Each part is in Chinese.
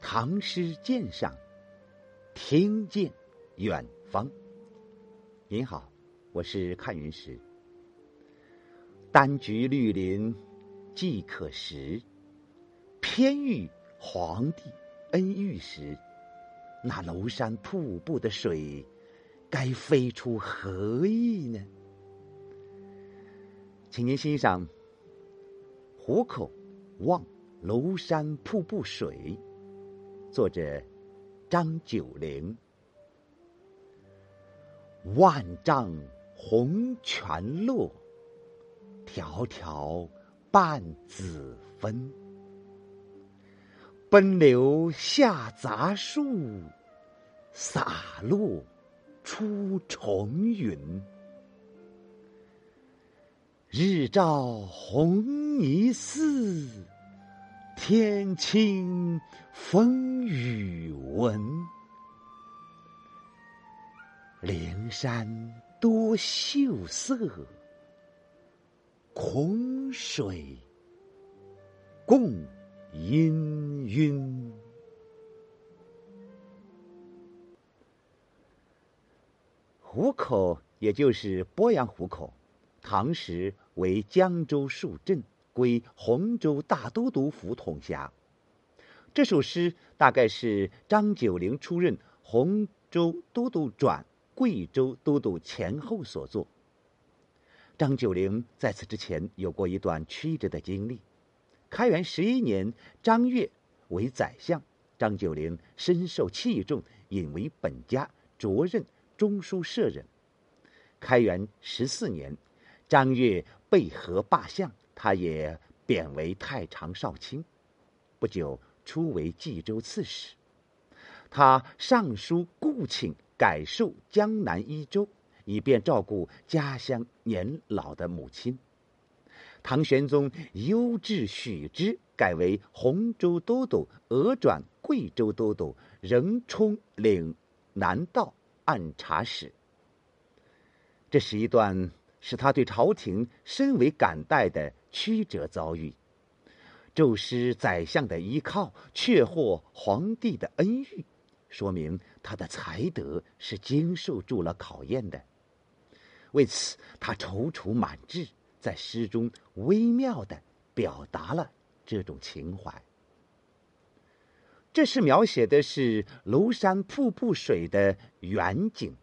唐诗鉴赏，听见远方。您好，我是看云石。丹菊绿林既可食，偏遇皇帝恩遇时，那娄山瀑布的水，该飞出何意呢？请您欣赏《虎口望娄山瀑布水》，作者张九龄。万丈红泉落，迢迢半子分。奔流下杂树，洒落出重云。日照红泥寺，天清风雨闻。灵山多秀色，孔水共氤氲。湖口，也就是鄱阳湖口。唐时为江州戍镇，归洪州大都督府统辖。这首诗大概是张九龄出任洪州都督转贵州都督前后所作。张九龄在此之前有过一段曲折的经历。开元十一年，张悦为宰相，张九龄深受器重，引为本家，擢任中书舍人。开元十四年。张悦被河罢相，他也贬为太常少卿。不久，初为冀州刺史。他上书故请改授江南一州，以便照顾家乡年老的母亲。唐玄宗优质许之，改为洪州都督，俄转贵州都督，仍充领南道按察使。这是一段。使他对朝廷深为感戴的曲折遭遇，骤失宰相的依靠，却获皇帝的恩遇，说明他的才德是经受住了考验的。为此，他踌躇满志，在诗中微妙的表达了这种情怀。这是描写的是庐山瀑布水的远景。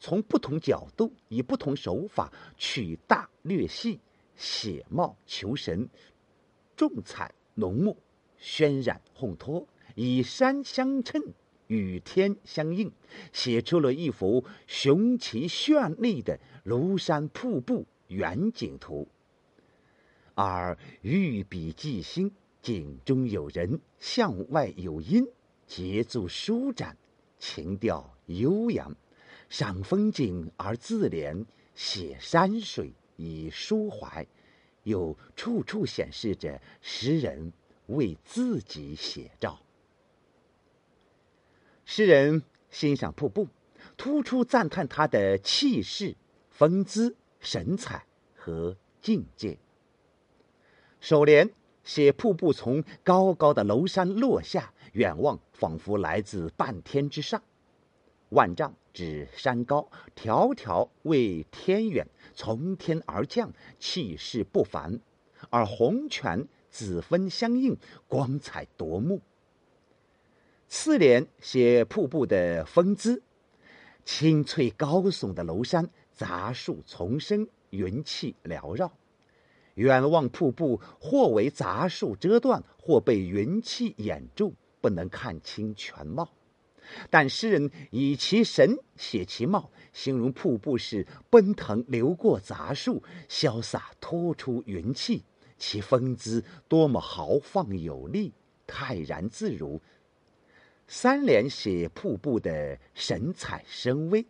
从不同角度，以不同手法取大略细，写貌求神，重彩浓墨，渲染烘托，以山相衬，与天相应，写出了一幅雄奇绚丽的庐山瀑布远景图。而御笔记心，景中有人，向外有音，节奏舒展，情调悠扬。赏风景而自怜，写山水以抒怀，又处处显示着诗人为自己写照。诗人欣赏瀑布，突出赞叹它的气势、风姿、神采和境界。首联写瀑布从高高的楼山落下，远望仿佛来自半天之上。万丈指山高，迢迢为天远，从天而降，气势不凡；而红泉紫分相映，光彩夺目。次联写瀑布的风姿，青翠高耸的楼山，杂树丛生，云气缭绕。远望瀑布，或为杂树遮断，或被云气掩住，不能看清全貌。但诗人以其神写其貌，形容瀑布是奔腾流过杂树，潇洒脱出云气，其风姿多么豪放有力，泰然自如。三联写瀑布的神采生威，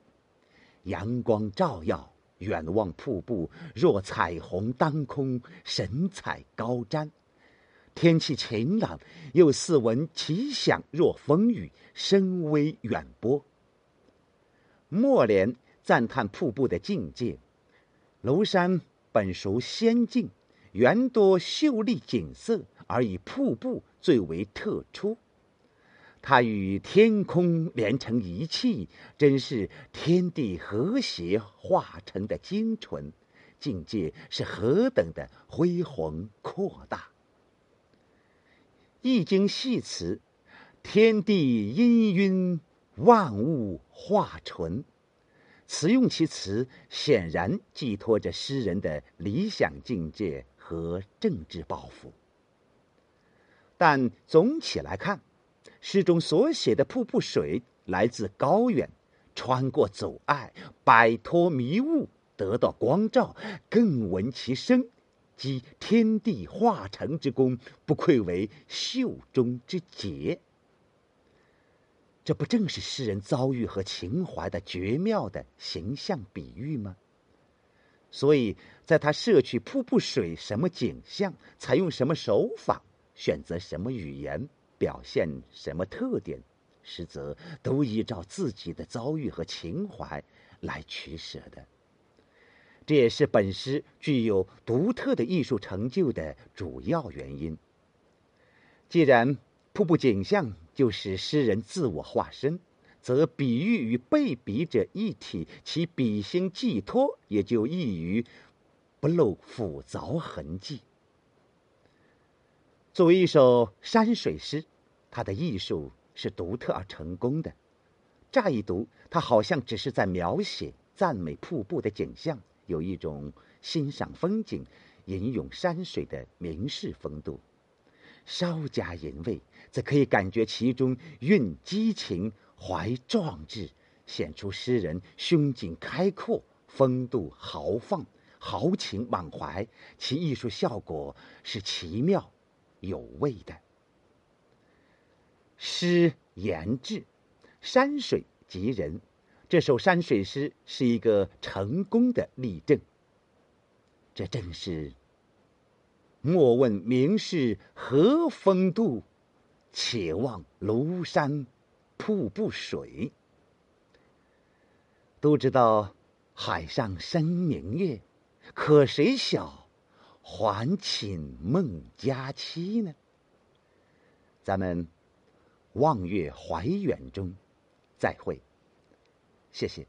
阳光照耀，远望瀑布若彩虹当空，神采高瞻。天气晴朗，又似闻其响若风雨，声威远播。末联赞叹瀑布的境界：庐山本属仙境，原多秀丽景色，而以瀑布最为特出。它与天空连成一气，真是天地和谐化成的精纯，境界是何等的恢宏扩大！《易经》系辞：“天地氤氲，万物化纯。”此用其词，显然寄托着诗人的理想境界和政治抱负。但总体来看，诗中所写的瀑布水来自高远，穿过阻碍，摆脱迷雾，得到光照，更闻其声，即天地化成之功，不愧为袖中之杰。这不正是诗人遭遇和情怀的绝妙的形象比喻吗？所以，在他摄取瀑布水什么景象，采用什么手法，选择什么语言，表现什么特点，实则都依照自己的遭遇和情怀来取舍的。这也是本诗具有独特的艺术成就的主要原因。既然瀑布景象，就是诗人自我化身，则比喻与被比者一体，其笔心寄托也就易于不露复凿痕迹。作为一首山水诗，它的艺术是独特而成功的。乍一读，它好像只是在描写、赞美瀑布的景象，有一种欣赏风景、吟咏山水的名士风度。稍加吟味，则可以感觉其中蕴激情、怀壮志，显出诗人胸襟开阔、风度豪放、豪情满怀。其艺术效果是奇妙有味的。诗言志，山水及人，这首山水诗是一个成功的例证。这正是。莫问名士何风度，且望庐山瀑布水。都知道海上生明月，可谁晓还寝梦佳期呢？咱们望月怀远中再会，谢谢。